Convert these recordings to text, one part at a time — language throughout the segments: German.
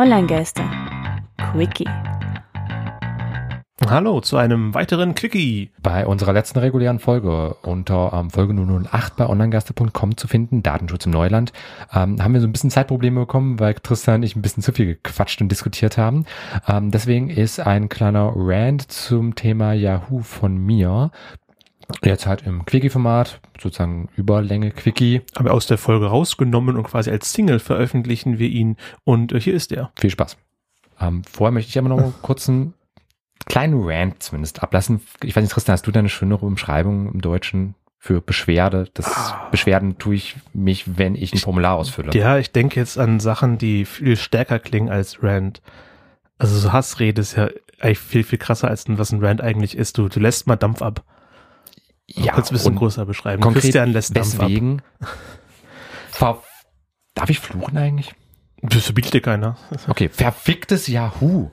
Online-Geister. Quickie. Hallo zu einem weiteren Quickie. Bei unserer letzten regulären Folge unter ähm, Folge 008 bei onlinegaster.com zu finden, Datenschutz im Neuland, ähm, haben wir so ein bisschen Zeitprobleme bekommen, weil Tristan und ich ein bisschen zu viel gequatscht und diskutiert haben. Ähm, deswegen ist ein kleiner Rant zum Thema Yahoo von mir. Jetzt halt im Quickie-Format, sozusagen Überlänge Quickie. Haben wir aus der Folge rausgenommen und quasi als Single veröffentlichen wir ihn. Und äh, hier ist er. Viel Spaß. Ähm, vorher möchte ich aber noch einen kleinen Rant zumindest ablassen. Ich weiß nicht, Tristan, hast du da eine schönere Umschreibung im Deutschen für Beschwerde? Das Ah. Beschwerden tue ich mich, wenn ich ein Formular ausfülle. Ja, ich denke jetzt an Sachen, die viel stärker klingen als Rand. Also so Hassrede ist ja eigentlich viel, viel krasser als was ein Rand eigentlich ist. Du, du lässt mal Dampf ab. Ja Kannst du ein bisschen größer beschreiben. konkret Christian lässt? Ver Darf ich fluchen eigentlich? Das verbietet dir keiner. Okay, verficktes Yahoo.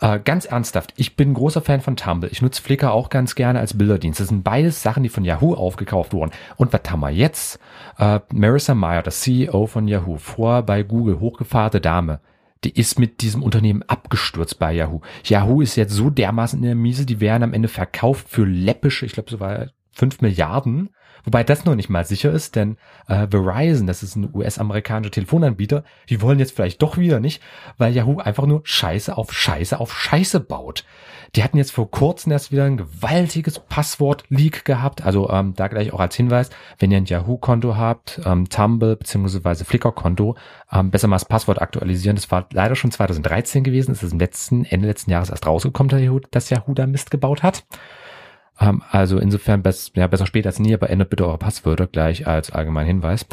Äh, ganz ernsthaft, ich bin großer Fan von Tumblr. Ich nutze Flickr auch ganz gerne als Bilderdienst. Das sind beides Sachen, die von Yahoo aufgekauft wurden. Und was haben wir jetzt? Äh, Marissa Mayer, das CEO von Yahoo, vorher bei Google, hochgefahrene Dame, die ist mit diesem Unternehmen abgestürzt bei Yahoo. Yahoo ist jetzt so dermaßen in der Miese, die werden am Ende verkauft für läppische, ich glaube, so war 5 Milliarden. Wobei das noch nicht mal sicher ist, denn äh, Verizon, das ist ein US-amerikanischer Telefonanbieter, die wollen jetzt vielleicht doch wieder nicht, weil Yahoo einfach nur Scheiße auf Scheiße auf Scheiße baut. Die hatten jetzt vor kurzem erst wieder ein gewaltiges Passwort-Leak gehabt. Also ähm, da gleich auch als Hinweis, wenn ihr ein Yahoo-Konto habt, ähm, Tumblr bzw. Flickr-Konto, ähm, besser mal das Passwort aktualisieren. Das war leider schon 2013 gewesen. Es ist im letzten, Ende letzten Jahres erst rausgekommen, dass Yahoo da Mist gebaut hat. Ähm, also insofern best, ja, besser spät als nie, aber ändert bitte eure Passwörter gleich als allgemeinen Hinweis.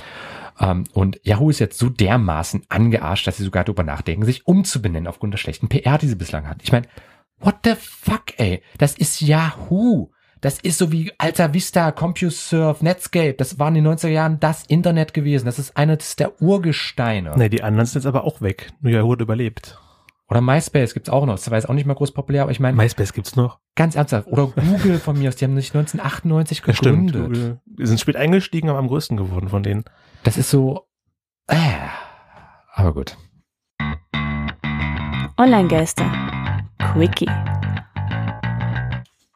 Ähm, und Yahoo ist jetzt so dermaßen angearscht, dass sie sogar darüber nachdenken, sich umzubenennen aufgrund der schlechten PR, die sie bislang hat. Ich meine, what the fuck, ey? Das ist Yahoo. Das ist so wie Alta Vista, CompuServe, Netscape. Das waren in den 90er Jahren das Internet gewesen. Das ist eines der Urgesteine. Nee, die anderen sind jetzt aber auch weg. Nur Yahoo hat überlebt. Oder MySpace gibt's auch noch. Das war jetzt auch nicht mal groß populär, aber ich meine, MySpace gibt's noch. ganz ernsthaft. Oder Google von mir aus, die haben sich 1998 Ja, stimmt. gegründet. Google- Die sind spät eingestiegen, aber am größten geworden von denen. Das ist so. Äh, aber gut. Online-Geister. Quickie.